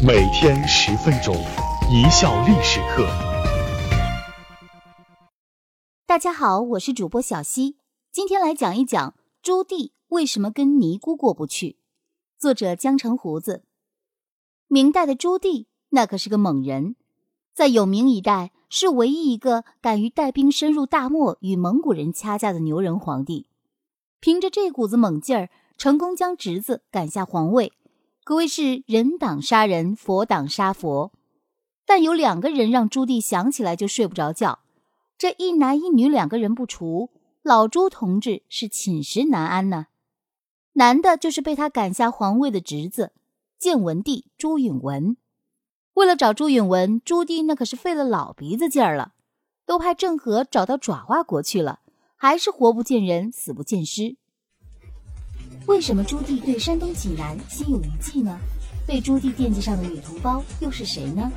每天十分钟，一笑历史课。大家好，我是主播小溪，今天来讲一讲朱棣为什么跟尼姑过不去。作者江城胡子。明代的朱棣那可是个猛人，在有明一代是唯一一个敢于带兵深入大漠与蒙古人掐架的牛人皇帝。凭着这股子猛劲儿，成功将侄子赶下皇位。可谓是人挡杀人，佛挡杀佛。但有两个人让朱棣想起来就睡不着觉。这一男一女两个人不除，老朱同志是寝食难安呢。男的就是被他赶下皇位的侄子，建文帝朱允文。为了找朱允文，朱棣那可是费了老鼻子劲儿了，都派郑和找到爪哇国去了，还是活不见人，死不见尸。为什么朱棣对山东济南心有余悸呢？被朱棣惦记上的女同胞又是谁呢？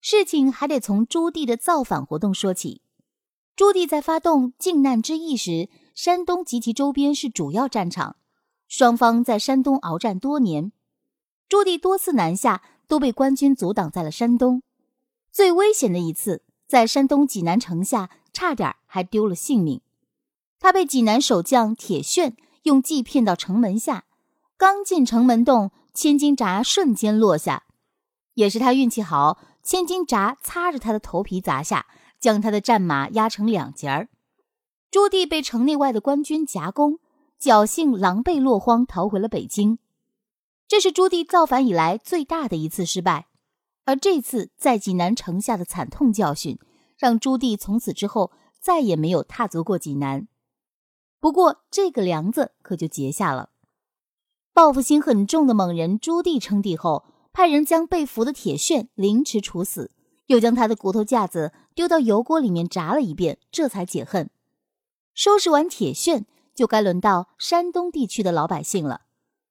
事情还得从朱棣的造反活动说起。朱棣在发动靖难之役时，山东及其周边是主要战场，双方在山东鏖战多年。朱棣多次南下，都被官军阻挡在了山东。最危险的一次，在山东济南城下，差点还丢了性命。他被济南守将铁铉。用计骗到城门下，刚进城门洞，千斤闸瞬间落下。也是他运气好，千斤闸擦着他的头皮砸下，将他的战马压成两截儿。朱棣被城内外的官军夹攻，侥幸狼狈落荒，逃回了北京。这是朱棣造反以来最大的一次失败，而这次在济南城下的惨痛教训，让朱棣从此之后再也没有踏足过济南。不过，这个梁子可就结下了。报复心很重的猛人朱棣称帝后，派人将被俘的铁铉凌迟处死，又将他的骨头架子丢到油锅里面炸了一遍，这才解恨。收拾完铁铉，就该轮到山东地区的老百姓了。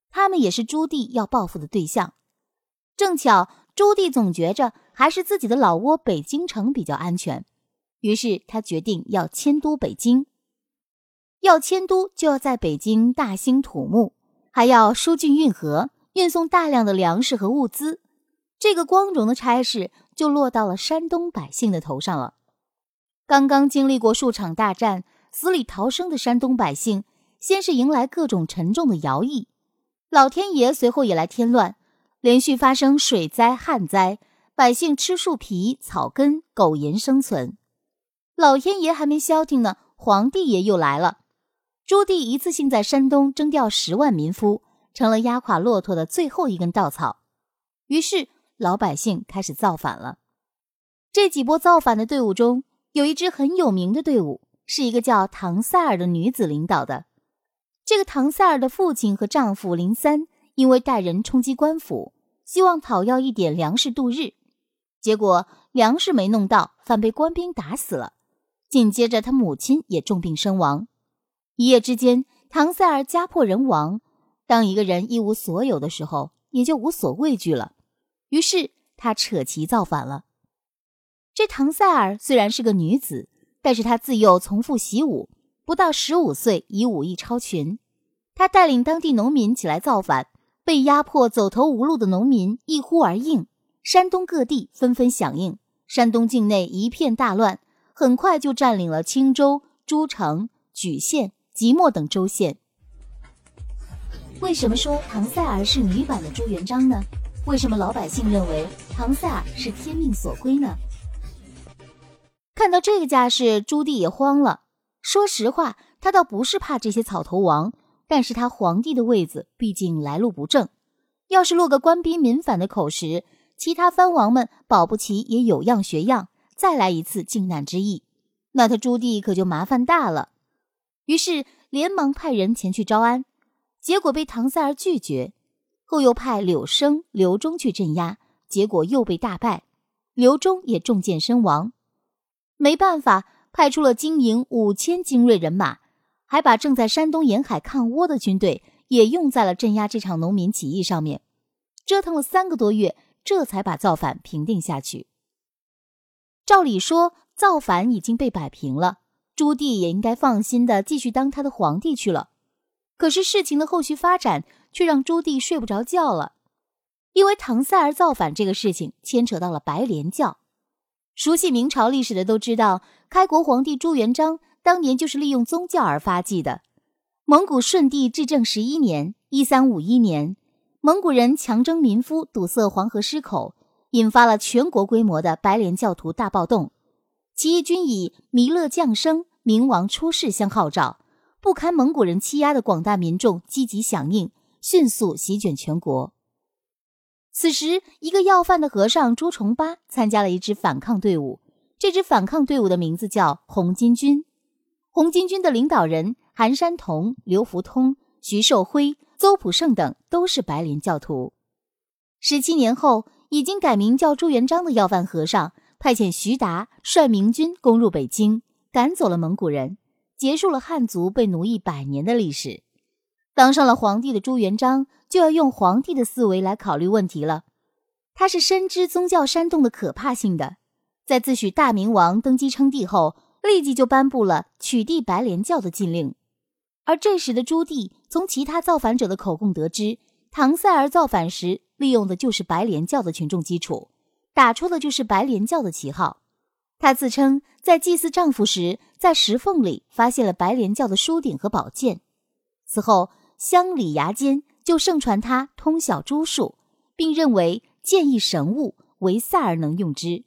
他们也是朱棣要报复的对象。正巧朱棣总觉着还是自己的老窝北京城比较安全，于是他决定要迁都北京。要迁都，就要在北京大兴土木，还要疏浚运河，运送大量的粮食和物资。这个光荣的差事就落到了山东百姓的头上了。刚刚经历过数场大战，死里逃生的山东百姓，先是迎来各种沉重的徭役，老天爷随后也来添乱，连续发生水灾、旱灾，百姓吃树皮、草根，苟延生存。老天爷还没消停呢，皇帝爷又来了。朱棣一次性在山东征调十万民夫，成了压垮骆驼的最后一根稻草。于是老百姓开始造反了。这几波造反的队伍中，有一支很有名的队伍，是一个叫唐塞尔的女子领导的。这个唐塞尔的父亲和丈夫林三，因为带人冲击官府，希望讨要一点粮食度日，结果粮食没弄到，反被官兵打死了。紧接着，他母亲也重病身亡。一夜之间，唐塞尔家破人亡。当一个人一无所有的时候，也就无所畏惧了。于是他扯旗造反了。这唐塞尔虽然是个女子，但是她自幼从父习武，不到十五岁已武艺超群。她带领当地农民起来造反，被压迫走投无路的农民一呼而应，山东各地纷纷响应，山东境内一片大乱，很快就占领了青州、诸城、莒县。即墨等州县，为什么说唐赛儿是女版的朱元璋呢？为什么老百姓认为唐塞尔是天命所归呢？看到这个架势，朱棣也慌了。说实话，他倒不是怕这些草头王，但是他皇帝的位子毕竟来路不正，要是落个官逼民反的口实，其他藩王们保不齐也有样学样，再来一次靖难之役，那他朱棣可就麻烦大了。于是连忙派人前去招安，结果被唐塞尔拒绝。后又派柳生、刘忠去镇压，结果又被大败，刘忠也中箭身亡。没办法，派出了精营五千精锐人马，还把正在山东沿海抗倭的军队也用在了镇压这场农民起义上面。折腾了三个多月，这才把造反平定下去。照理说，造反已经被摆平了。朱棣也应该放心的继续当他的皇帝去了，可是事情的后续发展却让朱棣睡不着觉了。因为唐塞尔造反这个事情牵扯到了白莲教。熟悉明朝历史的都知道，开国皇帝朱元璋当年就是利用宗教而发迹的。蒙古顺帝至正十一年（一三五一年），蒙古人强征民夫，堵塞黄河狮口，引发了全国规模的白莲教徒大暴动。起义军以“弥勒降生，明王出世”相号召，不堪蒙古人欺压的广大民众积极响应，迅速席卷全国。此时，一个要饭的和尚朱重八参加了一支反抗队伍，这支反抗队伍的名字叫红巾军。红巾军的领导人韩山童、刘福通、徐寿辉、邹普胜等都是白莲教徒。十七年后，已经改名叫朱元璋的要饭和尚。派遣徐达率明军攻入北京，赶走了蒙古人，结束了汉族被奴役百年的历史。当上了皇帝的朱元璋就要用皇帝的思维来考虑问题了。他是深知宗教煽动的可怕性的，在自诩大明王登基称帝后，立即就颁布了取缔白莲教的禁令。而这时的朱棣从其他造反者的口供得知，唐塞尔造反时利用的就是白莲教的群众基础。打出的就是白莲教的旗号。她自称在祭祀丈夫时，在石缝里发现了白莲教的书鼎和宝剑。此后，乡里衙间就盛传她通晓诸术，并认为剑意神物，唯塞儿能用之。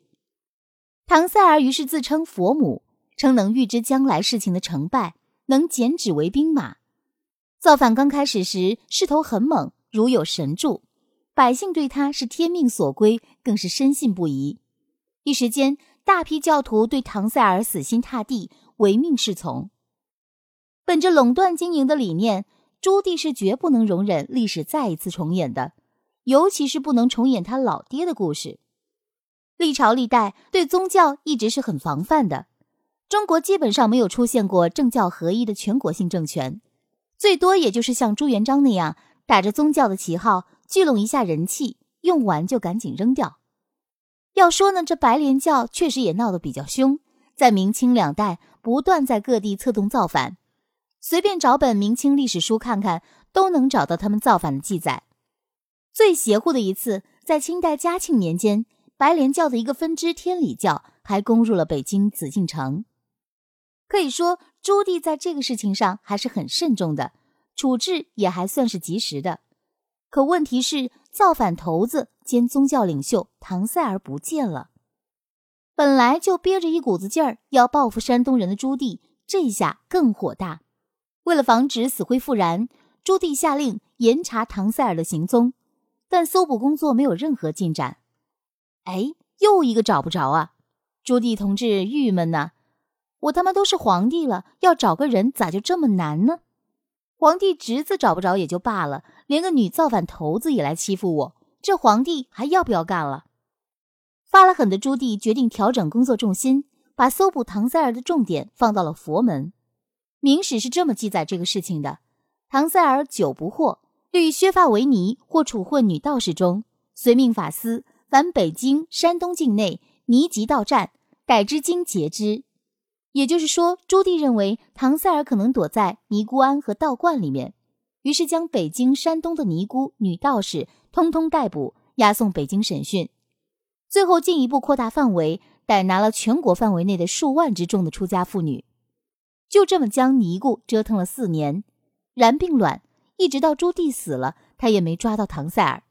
唐塞尔于是自称佛母，称能预知将来事情的成败，能剪纸为兵马。造反刚开始时，势头很猛，如有神助。百姓对他是天命所归，更是深信不疑。一时间，大批教徒对唐塞尔死心塌地，唯命是从。本着垄断经营的理念，朱棣是绝不能容忍历史再一次重演的，尤其是不能重演他老爹的故事。历朝历代对宗教一直是很防范的，中国基本上没有出现过政教合一的全国性政权，最多也就是像朱元璋那样打着宗教的旗号。聚拢一下人气，用完就赶紧扔掉。要说呢，这白莲教确实也闹得比较凶，在明清两代不断在各地策动造反，随便找本明清历史书看看，都能找到他们造反的记载。最邪乎的一次，在清代嘉庆年间，白莲教的一个分支天理教还攻入了北京紫禁城。可以说，朱棣在这个事情上还是很慎重的，处置也还算是及时的。可问题是，造反头子兼宗教领袖唐塞尔不见了。本来就憋着一股子劲儿要报复山东人的朱棣，这下更火大。为了防止死灰复燃，朱棣下令严查唐塞尔的行踪，但搜捕工作没有任何进展。哎，又一个找不着啊！朱棣同志郁闷呐，我他妈都是皇帝了，要找个人咋就这么难呢？皇帝侄子找不着也就罢了，连个女造反头子也来欺负我，这皇帝还要不要干了？发了狠的朱棣决定调整工作重心，把搜捕唐赛儿的重点放到了佛门。明史是这么记载这个事情的：唐赛儿久不惑，欲削发为尼或处混女道士中，随命法司凡北京、山东境内尼籍道战，逮之经劫之。也就是说，朱棣认为唐塞尔可能躲在尼姑庵和道观里面，于是将北京、山东的尼姑、女道士通通逮捕，押送北京审讯。最后进一步扩大范围，逮拿了全国范围内的数万之众的出家妇女。就这么将尼姑折腾了四年，然并卵，一直到朱棣死了，他也没抓到唐塞尔。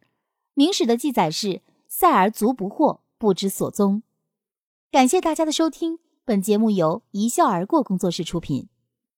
明史的记载是：塞尔足不获，不知所踪。感谢大家的收听。本节目由一笑而过工作室出品。